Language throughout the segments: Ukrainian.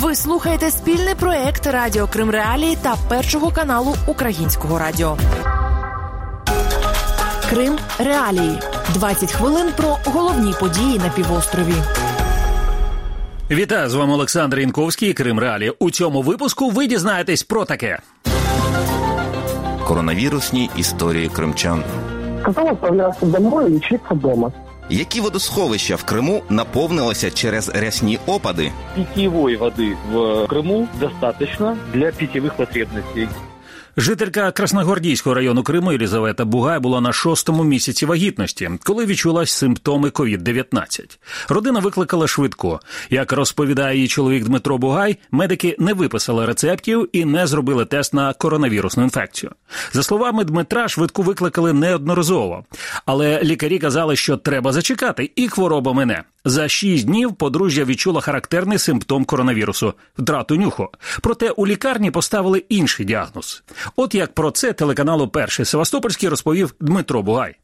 Ви слухаєте спільний проект Радіо Крим Реалії та Першого каналу Українського радіо. Крим Реалії. 20 хвилин про головні події на півострові. Вітаю з вами Олександр Інковський. Крим Реалі. У цьому випуску ви дізнаєтесь про таке. Коронавірусні історії кримчан. Сказал отправляться домой и лечиться дома. Які водосховища в Криму наповнилися через рясні опади? питьевой воды в Крыму достаточно для питьевых потребностей. Жителька Красногвардійського району Криму Єлізавета Бугай була на шостому місяці вагітності, коли відчула симптоми COVID-19. Родина викликала швидко. Як розповідає її чоловік Дмитро Бугай, медики не виписали рецептів і не зробили тест на коронавірусну інфекцію. За словами Дмитра, швидку викликали неодноразово, але лікарі казали, що треба зачекати, і хвороба мине. За шість днів подружжя відчула характерний симптом коронавірусу втрату нюху. Проте у лікарні поставили інший діагноз. От як про це телеканалу Перший Севастопольський розповів Дмитро Бугай.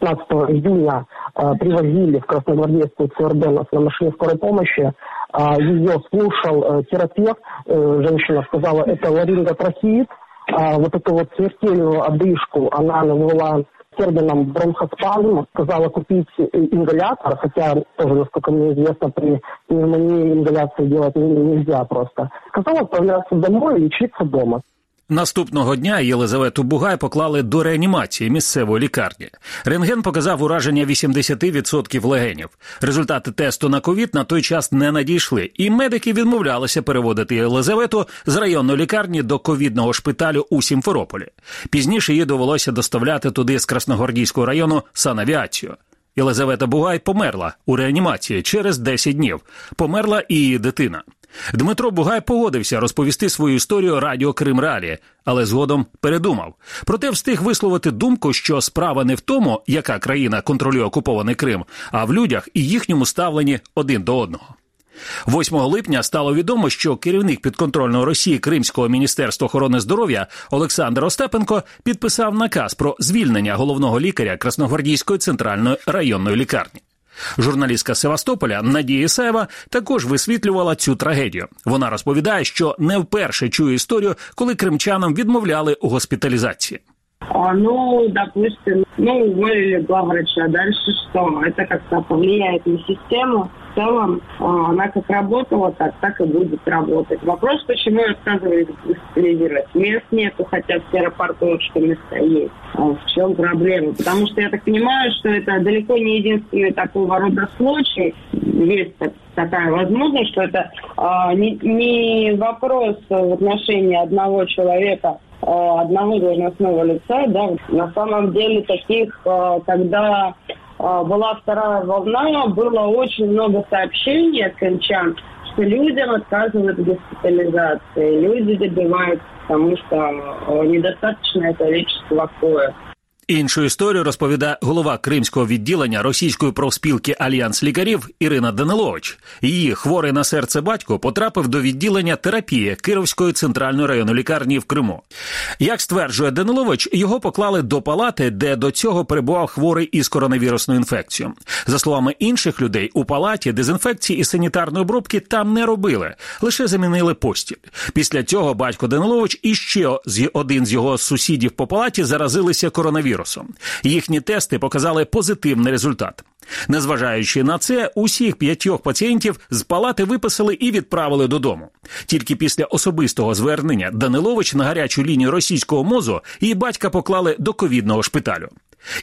15 июня э, привозили в Красногвардейскую ЦРБ нас на машине скорой помощи. А, ее слушал э, терапевт. Э, женщина сказала, это ларинготрахеид. А, вот эту вот смертельную одышку она назвала термином бронхоспазм. Сказала купить ингалятор, хотя тоже, насколько мне известно, при пневмонии ингаляции делать нельзя просто. Сказала отправляться домой и лечиться дома. Наступного дня Єлизавету Бугай поклали до реанімації місцевої лікарні. Рентген показав ураження 80% легенів. Результати тесту на ковід на той час не надійшли, і медики відмовлялися переводити Єлизавету з районної лікарні до ковідного шпиталю у Сімферополі. Пізніше їй довелося доставляти туди з Красногвардійського району санавіацію. Єлизавета Бугай померла у реанімації через 10 днів. Померла і її дитина. Дмитро Бугай погодився розповісти свою історію радіо Крим Ралі, але згодом передумав. Проте встиг висловити думку, що справа не в тому, яка країна контролює окупований Крим, а в людях і їхньому ставленні один до одного. 8 липня стало відомо, що керівник підконтрольного Росії Кримського міністерства охорони здоров'я Олександр Остапенко підписав наказ про звільнення головного лікаря Красногвардійської центральної районної лікарні. Журналістка Севастополя Надія Ісаєва також висвітлювала цю трагедію. Вона розповідає, що не вперше чує історію, коли кримчанам відмовляли у госпіталізації. А, Ну, допустим, ну, уволили главврача. Дальше что? Это как-то повлияет на систему. В целом, а, она как работала, так, так и будет работать. Вопрос, почему отказывались госпитализировать. Мест нету, хотя в аэропорту что места есть. А В чем проблема? Потому что я так понимаю, что это далеко не единственный такого рода случай. Есть так- такая возможность, что это а, не, не вопрос в отношении одного человека э, одного должностного лица, да, на самом деле таких, когда была вторая волна, было очень много сообщений от крымчан, что людям отказывают в госпитализации, люди добиваются, потому что э, недостаточное количество коек. Іншу історію розповідає голова кримського відділення російської профспілки Альянс лікарів Ірина Данилович. Її хворий на серце батько потрапив до відділення терапії Кировської центральної районної лікарні в Криму. Як стверджує Данилович, його поклали до палати, де до цього перебував хворий із коронавірусною інфекцією. За словами інших людей, у палаті дезінфекції і санітарної обробки там не робили, лише замінили постіль. Після цього батько Данилович і ще один з його сусідів по палаті заразилися коронавірусом. Їхні тести показали позитивний результат. Незважаючи на це, усіх п'ятьох пацієнтів з палати виписали і відправили додому. Тільки після особистого звернення Данилович на гарячу лінію російського мозу її батька поклали до ковідного шпиталю.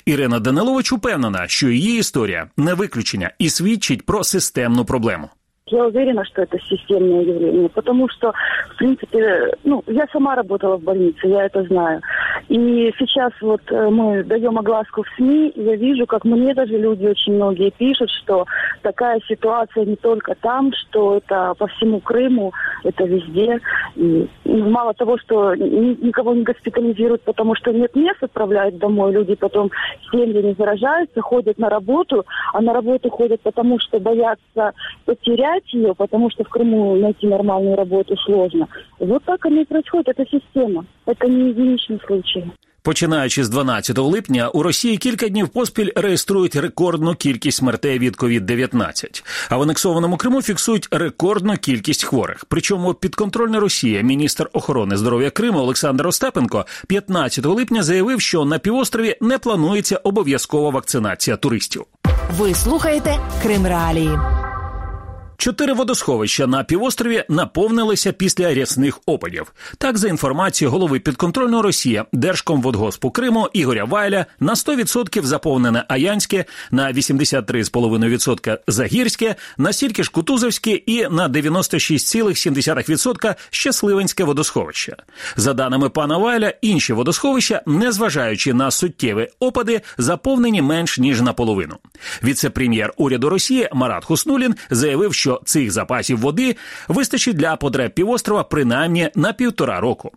Ірина Данилович упевнена, що її історія не виключення і свідчить про системну проблему. Я уверена, что это системное явление, потому что, в принципе, ну, я сама работала в больнице, я это знаю. И сейчас вот э, мы даем огласку в СМИ, и я вижу, как мне даже люди очень многие пишут, что такая ситуация не только там, что это по всему Крыму, это везде. И, и мало того, что ни- никого не госпитализируют, потому что нет мест, отправляют домой, люди потом семьи не заражаются, ходят на работу, а на работу ходят потому, что боятся потерять ее, потому что в Крыму найти нормальную работу сложно. Вот так оно и происходит, это система, это не единичный случай. Починаючи з 12 липня, у Росії кілька днів поспіль реєструють рекордну кількість смертей від COVID-19. А в анексованому Криму фіксують рекордну кількість хворих. Причому підконтрольна Росія, міністр охорони здоров'я Криму Олександр Остапенко 15 липня заявив, що на півострові не планується обов'язкова вакцинація туристів. Ви слухаєте Крим Реалії. Чотири водосховища на півострові наповнилися після рясних опадів. Так, за інформацією голови підконтрольної Росії Держкомводгоспу Криму Ігоря Вайля на 100% заповнене Аянське, на 83,5% Загірське, на стільки ж Кутузовське і на 96,7% Щасливинське водосховище. За даними пана Вайля, інші водосховища, незважаючи на суттєві опади, заповнені менш ніж наполовину. Віце-прем'єр уряду Росії Марат Хуснулін заявив, що що цих запасів води вистачить для потреб півострова принаймні на півтора року.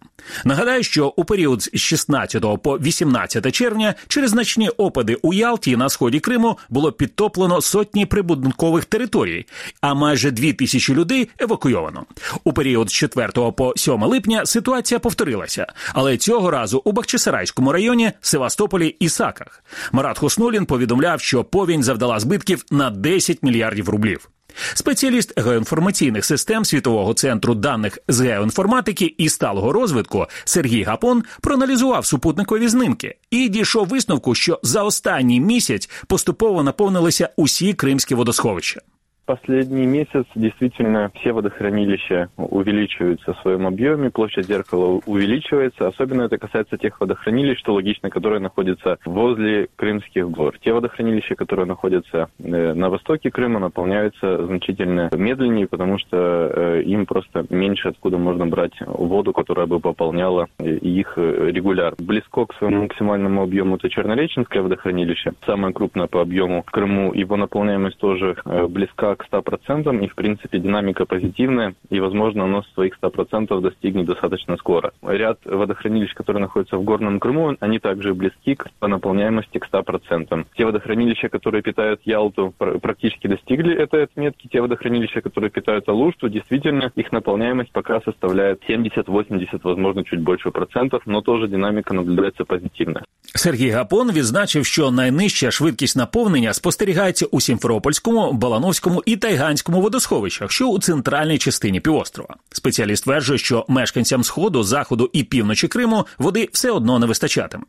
Нагадаю, що у період з 16 по 18 червня через значні опади у Ялті на сході Криму було підтоплено сотні прибудинкових територій, а майже дві тисячі людей евакуйовано. У період з 4 по 7 липня ситуація повторилася, але цього разу у Бахчисарайському районі, Севастополі і Саках. Марат Хуснулін повідомляв, що повінь завдала збитків на 10 мільярдів рублів. Спеціаліст геоінформаційних систем світового центру даних з геоінформатики і сталого розвитку Сергій Гапон проаналізував супутникові знимки і дійшов висновку, що за останній місяць поступово наповнилися усі кримські водосховища. Последний месяц действительно все водохранилища увеличиваются в своем объеме, площадь зеркала увеличивается. Особенно это касается тех водохранилищ, что логично, которые находятся возле Крымских гор. Те водохранилища, которые находятся э, на востоке Крыма, наполняются значительно медленнее, потому что э, им просто меньше откуда можно брать воду, которая бы пополняла их регуляр. Близко к своему максимальному объему это Чернореченское водохранилище, самое крупное по объему в Крыму. Его наполняемость тоже э, близка к 100%, и, в принципе, динамика позитивная, и, возможно, оно своих 100% достигнет достаточно скоро. Ряд водохранилищ, которые находятся в Горном Крыму, они также близки к, по наполняемости к 100%. Те водохранилища, которые питают Ялту, практически достигли этой отметки. Те водохранилища, которые питают Алушту, действительно, их наполняемость пока составляет 70-80, возможно, чуть больше процентов, но тоже динамика наблюдается позитивная. Сергій Гапон відзначив, що найнижча швидкість наповнення спостерігається у Сімферопольському, Балановському і Тайганському водосховищах, що у центральній частині півострова. Спеціаліст стверджує, що мешканцям сходу, заходу і півночі Криму води все одно не вистачатиме.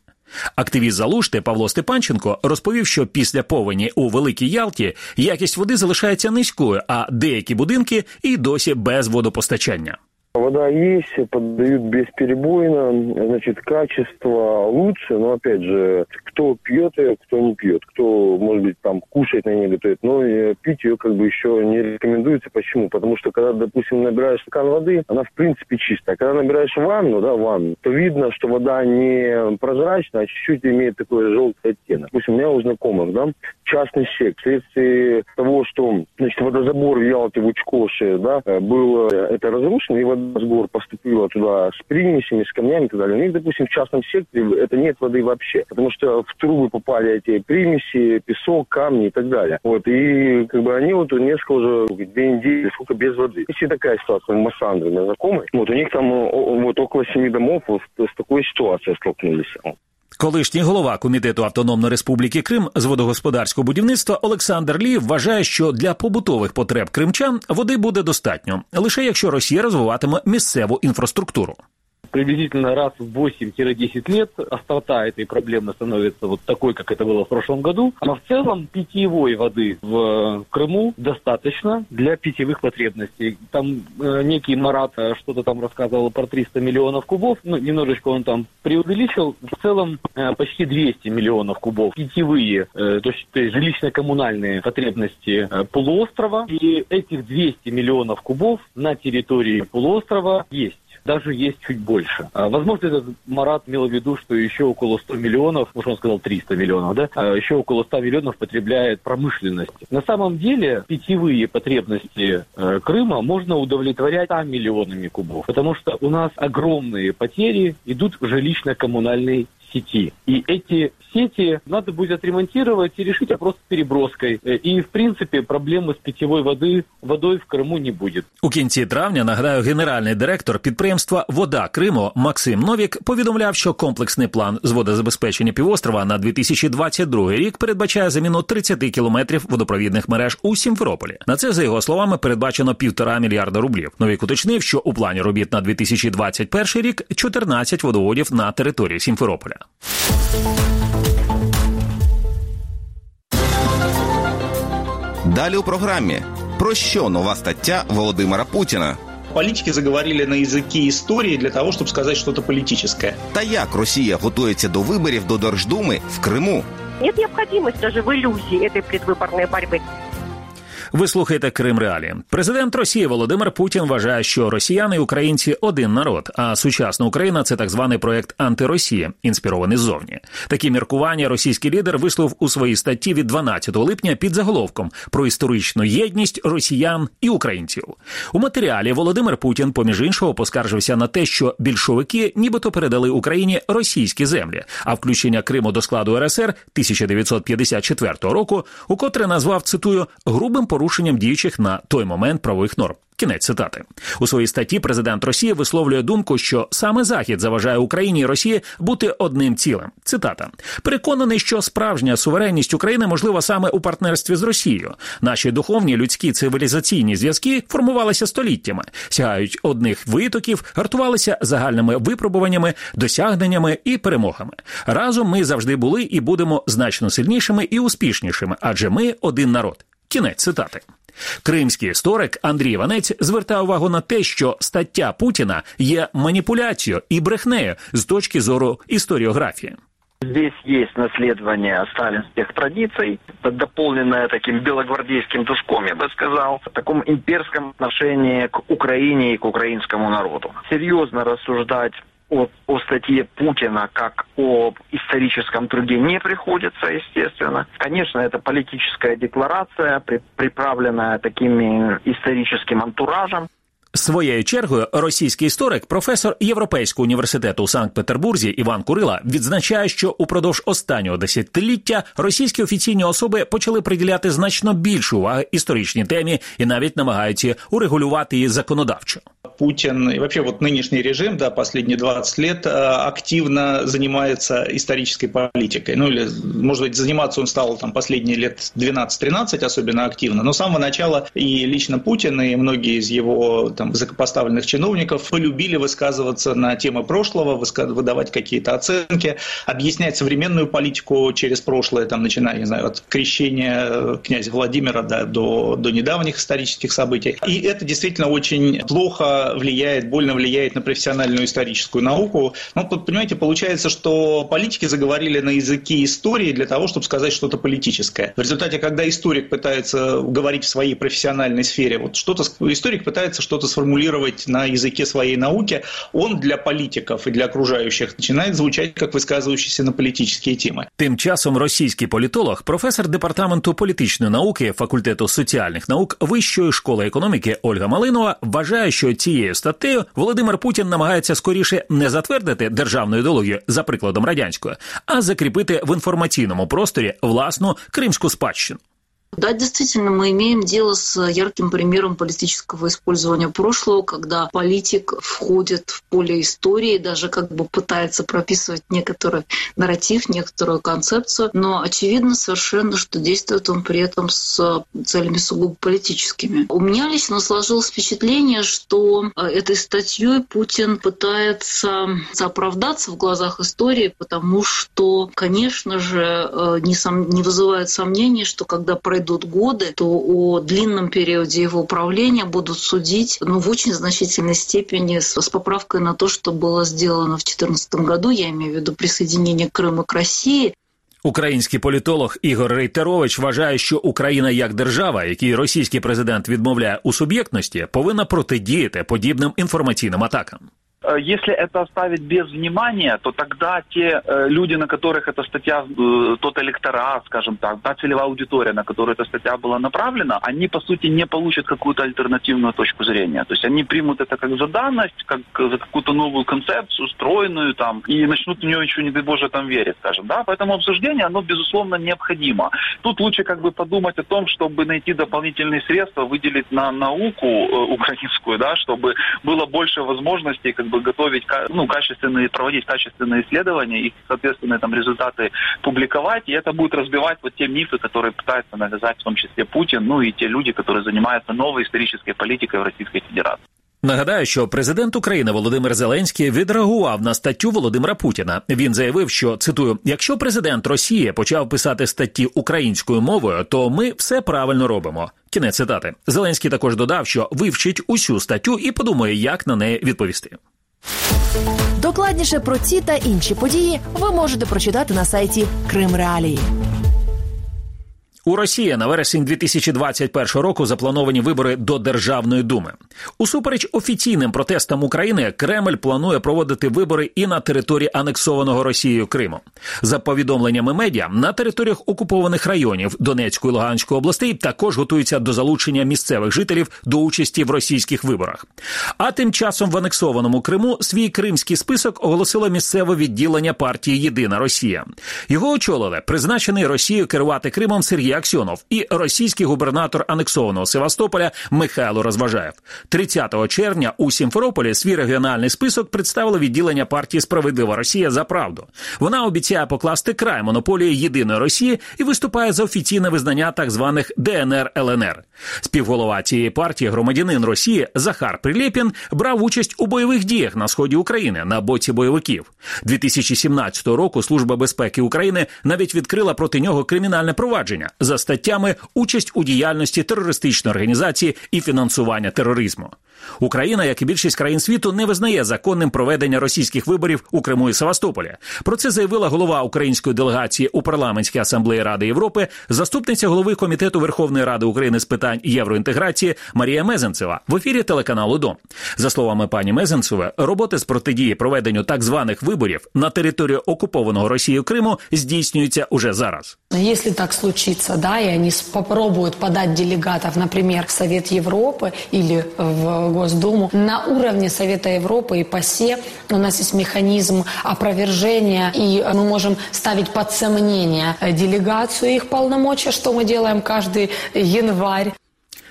Активіст Залушти Павло Степанченко розповів, що після повені у Великій Ялті якість води залишається низькою, а деякі будинки і досі без водопостачання. Вода есть, подают бесперебойно, значит, качество лучше, но опять же, кто пьет ее, кто не пьет, кто, может быть, там кушает на ней готовит, но пить ее как бы еще не рекомендуется. Почему? Потому что когда, допустим, набираешь стакан воды, она в принципе чистая. Когда набираешь ванну, да, ванну, то видно, что вода не прозрачная, а чуть-чуть имеет такой желтый оттенок. Допустим, у меня у знакомых, да, частный сек, вследствие того, что, значит, водозабор в Ялте в Учкоше, да, был это разрушен, и вода с гор поступила туда с примесями, с камнями и так далее. У них, допустим, в частном секторе это нет воды вообще, потому что в трубы попали эти примеси, песок, камни и так далее. Вот, и как бы они вот несколько уже две недели, сколько без воды. Если такая ситуация в Массандре, знакомый, вот у них там вот около семи домов вот с такой ситуацией столкнулись. Колишній голова комітету Автономної Республіки Крим з водогосподарського будівництва Олександр Лі вважає, що для побутових потреб кримчан води буде достатньо лише якщо Росія розвиватиме місцеву інфраструктуру. Приблизительно раз в 8-10 лет острота этой проблемы становится вот такой, как это было в прошлом году. Но в целом питьевой воды в Крыму достаточно для питьевых потребностей. Там э, некий Марат э, что-то там рассказывал про 300 миллионов кубов. Ну, немножечко он там преувеличил. В целом э, почти 200 миллионов кубов питьевые, э, то есть, есть жилищно-коммунальные потребности э, полуострова. И этих 200 миллионов кубов на территории полуострова есть даже есть чуть больше. А, возможно, этот Марат имел в виду, что еще около 100 миллионов, может, он сказал 300 миллионов, да, а, еще около 100 миллионов потребляет промышленность. На самом деле питьевые потребности э, Крыма можно удовлетворять 100 миллионами кубов, потому что у нас огромные потери идут в жилищно-коммунальной сети. И эти сети надо будет отремонтировать и решить вопрос с переброской. Э, и, в принципе, проблемы с питьевой воды, водой в Крыму не будет. У кінці травня, нагадаю, генеральний директор підприємства Вода Криму Максим Новік повідомляв, що комплексний план з водозабезпечення півострова на 2022 рік передбачає заміну 30 кілометрів водопровідних мереж у Сімферополі. На це, за його словами, передбачено півтора мільярда рублів. Новік уточнив, що у плані робіт на 2021 рік 14 водоводів на території Сімферополя. Далі у програмі про що нова стаття Володимира Путіна политики заговорили на языке истории для того, чтобы сказать что-то политическое. Та як Росія готується до виборів до Держдуми в Криму? Нет необходимости даже в иллюзии этой предвыборной борьбы. Ви слухаєте Крим Реалі. Президент Росії Володимир Путін вважає, що росіяни і українці один народ, а сучасна Україна це так званий проект антиросія, інспірований ззовні. Такі міркування російський лідер висловив у своїй статті від 12 липня під заголовком про історичну єдність росіян і українців. У матеріалі Володимир Путін, поміж іншого, поскаржився на те, що більшовики нібито передали Україні російські землі, а включення Криму до складу РСР 1954 року, укотре назвав цитую грубим порушенням порушенням діючих на той момент правових норм. Кінець цитати у своїй статті. Президент Росії висловлює думку, що саме Захід заважає Україні і Росії бути одним цілим. Цитата переконаний, що справжня суверенність України можлива саме у партнерстві з Росією. Наші духовні людські цивілізаційні зв'язки формувалися століттями, сягають одних витоків, гартувалися загальними випробуваннями, досягненнями і перемогами. Разом ми завжди були і будемо значно сильнішими і успішнішими, адже ми один народ. Кінець цитати. Кримський історик Андрій Іванець звертає увагу на те, що стаття Путіна є маніпуляцією і брехнею з точки зору історіографії. Здесь есть наследование сталинских традиций, дополненное таким белогвардейским душком, я бы сказал, в таком имперском отношении к Украине и к украинскому народу. Серьезно рассуждать о, о статье Путина как об историческом труде не приходится, естественно. Конечно, это политическая декларация, при, приправленная таким историческим антуражем. Своєю чергою російський історик, професор Європейського університету у Санкт-Петербурзі Іван Курила відзначає, що упродовж останнього десятиліття російські офіційні особи почали приділяти значно більшу уваги історичній темі і навіть намагаються урегулювати її законодавчо. Путин и вообще вот нынешний режим, да, последние 20 лет активно занимается исторической политикой. Ну или, может быть, заниматься он стал там последние лет 12-13 особенно активно, но с самого начала и лично Путин, и многие из его там, высокопоставленных чиновников полюбили высказываться на темы прошлого, выдавать какие-то оценки, объяснять современную политику через прошлое, там, начиная, не знаю, от крещения князя Владимира да, до, до недавних исторических событий. И это действительно очень плохо влияет, больно влияет на профессиональную историческую науку. Ну, понимаете, получается, что политики заговорили на языке истории для того, чтобы сказать что-то политическое. В результате, когда историк пытается говорить в своей профессиональной сфере, вот что-то историк пытается что-то сформулировать на языке своей науки, он для политиков и для окружающих начинает звучать как высказывающийся на политические темы. Тим часом російський політолог, професор департаменту політичної науки факультету соціальних наук Вищої школи економіки Ольга Малинова вважає, що ці цією статтею Володимир Путін намагається скоріше не затвердити державну ідеологію за прикладом радянської, а закріпити в інформаційному просторі власну кримську спадщину. Да, действительно, мы имеем дело с ярким примером политического использования прошлого, когда политик входит в поле истории, даже как бы пытается прописывать некоторый нарратив, некоторую концепцию, но очевидно совершенно, что действует он при этом с целями сугубо политическими. У меня лично сложилось впечатление, что этой статьей Путин пытается оправдаться в глазах истории, потому что, конечно же, не, сом... не вызывает сомнений, что когда пройдет пройдут годы, то о длинном периоде его управления будут судить ну, в очень значительной степени с, с поправкой на то, что было сделано в 2014 году, я имею в виду присоединение Крыма к России, Український політолог Ігор Рейтерович вважає, що Україна як держава, якій російський президент відмовляє у суб'єктності, повинна протидіяти подібним інформаційним атакам. Э, если это оставить без внимания, то тогда те э, люди, на которых эта статья, э, тот электорат, скажем так, та целевая аудитория, на которую эта статья была направлена, они, по сути, не получат какую-то альтернативную точку зрения. То есть они примут это как за данность, как за какую-то новую концепцию, стройную там, и начнут в нее еще, не дай боже, там верить, скажем. Да? Поэтому обсуждение, оно, безусловно, необходимо. Тут лучше как бы подумать о том, чтобы найти дополнительные средства, выделить на науку э, украинскую, да, чтобы было больше возможностей как бы готовить ну, качественные, проводить качественные исследования и, соответственно, там результаты публиковать, и это будет разбивать вот те мифы, которые пытается навязать в том числе Путин, ну и те люди, которые занимаются новой исторической политикой в Российской Федерации. Нагадаю, що президент України Володимир Зеленський відреагував на статтю Володимира Путіна. Він заявив, що цитую: якщо президент Росії почав писати статті українською мовою, то ми все правильно робимо. Кінець цитати. Зеленський також додав, що вивчить усю статтю і подумає, як на неї відповісти. Докладніше про ці та інші події ви можете прочитати на сайті Крим Реалії. У Росії на вересень 2021 року заплановані вибори до Державної думи. Усупереч офіційним протестам України, Кремль планує проводити вибори і на території анексованого Росією Криму. За повідомленнями медіа на територіях окупованих районів Донецької і Луганської областей також готуються до залучення місцевих жителів до участі в російських виборах. А тим часом в анексованому Криму свій кримський список оголосило місцеве відділення партії Єдина Росія. Його очолили призначений Росією керувати Кримом Сергій Аксьонов і російський губернатор анексованого Севастополя Михайло Розважаєв. 30 червня у Сімферополі свій регіональний список представило відділення партії Справедлива Росія за правду. Вона обіцяє покласти край монополії єдиної Росії і виступає за офіційне визнання так званих ДНР ЛНР. Співголова цієї партії, громадянин Росії Захар Прилєпін, брав участь у бойових діях на сході України на боці бойовиків. 2017 року Служба безпеки України навіть відкрила проти нього кримінальне провадження за статтями участь у діяльності терористичної організації і фінансування тероризму. Україна, як і більшість країн світу, не визнає законним проведення російських виборів у Криму і Севастополі. Про це заявила голова української делегації у парламентській асамблеї Ради Європи, заступниця голови комітету Верховної Ради України з питань євроінтеграції Марія Мезенцева в ефірі телеканалу Дом. За словами пані Мезенцевої, роботи з протидії проведенню так званих виборів на території окупованого Росією Криму здійснюються уже зараз. Якщо так случиться, да, и они попробуют подать делегатов, например, в Совет Европы или в Госдуму, на уровне Совета Европы и ПАСЕ у нас есть механизм опровержения, и мы можем ставить под сомнение делегацию их полномочия, что мы делаем каждый январь.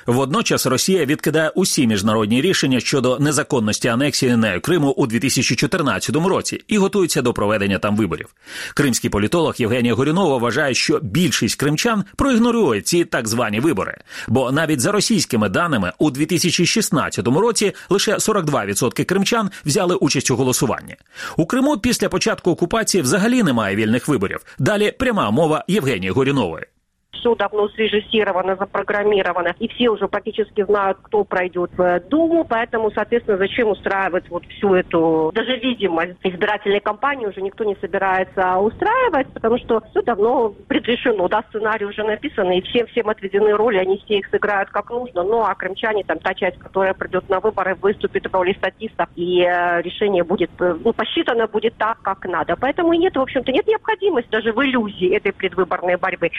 Водночас Росія відкидає усі міжнародні рішення щодо незаконності анексії нею Криму у 2014 році і готується до проведення там виборів. Кримський політолог Євгенія Горюнова вважає, що більшість кримчан проігнорує ці так звані вибори. Бо навіть за російськими даними у 2016 році лише 42% кримчан взяли участь у голосуванні. У Криму після початку окупації взагалі немає вільних виборів. Далі пряма мова Євгенії Горюнової. Все давно срежиссировано, запрограммировано, и все уже практически знают, кто пройдет в Думу, поэтому, соответственно, зачем устраивать вот всю эту, даже видимость избирательной кампании уже никто не собирается устраивать, потому что все давно предрешено, да, сценарий уже написан, и всем, всем отведены роли, они все их сыграют как нужно, ну, а крымчане, там, та часть, которая придет на выборы, выступит в роли статистов, и э, решение будет, э, ну, посчитано будет так, как надо. Поэтому нет, в общем-то, нет необходимости даже в иллюзии этой предвыборной борьбы.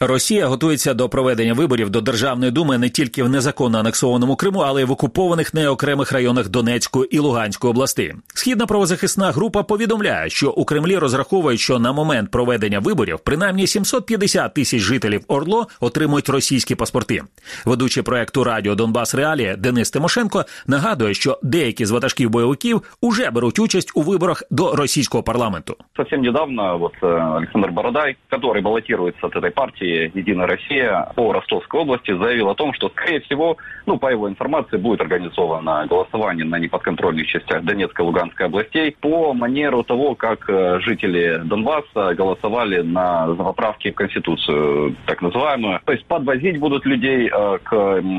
Росія готується до проведення виборів до Державної думи не тільки в незаконно анексованому Криму, але й в окупованих неокремих районах Донецької і Луганської областей. Східна правозахисна група повідомляє, що у Кремлі розраховують, що на момент проведення виборів принаймні 750 тисяч жителів Орло отримують російські паспорти. Ведучий проекту Радіо Донбас Реалія Денис Тимошенко нагадує, що деякі з ватажків бойовиків уже беруть участь у виборах до російського парламенту. Совсем недавно вот Александр Бородай, который баллотируется от этой партии «Единая Россия» по Ростовской области заявил о том, что, скорее всего, ну, по его информации, будет организовано голосование на неподконтрольных частях Донецкой и Луганской областей по манеру того, как жители Донбасса голосовали на поправки в Конституцию, так называемую. То есть подвозить будут людей к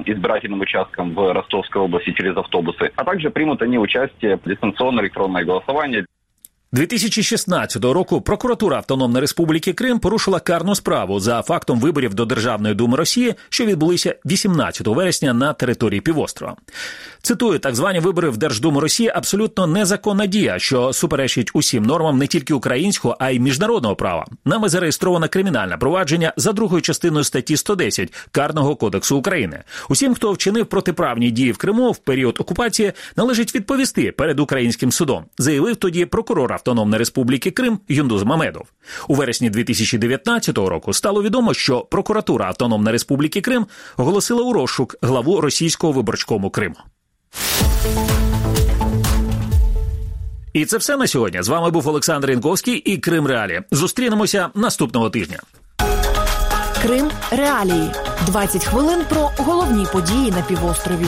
избирательным участкам в Ростовской области через автобусы, а также примут они участие в дистанционно электронное голосование 2016 року прокуратура Автономної Республіки Крим порушила карну справу за фактом виборів до Державної думи Росії, що відбулися 18 вересня на території півострова. Цитую, так звані вибори в Держдуму Росії абсолютно незаконна дія, що суперечить усім нормам не тільки українського, а й міжнародного права. Нами зареєстровано кримінальне провадження за другою частиною статті 110 Карного кодексу України. Усім, хто вчинив протиправні дії в Криму в період окупації, належить відповісти перед українським судом, заявив тоді прокурор Автономної Республіки Крим Юндуз Мамедов. У вересні 2019 року стало відомо, що прокуратура Автономної Республіки Крим оголосила у розшук главу російського виборчкому Криму. І це все на сьогодні. З вами був Олександр Інковський і Крим Реалі. Зустрінемося наступного тижня. Крим Реалії 20 хвилин про головні події на півострові.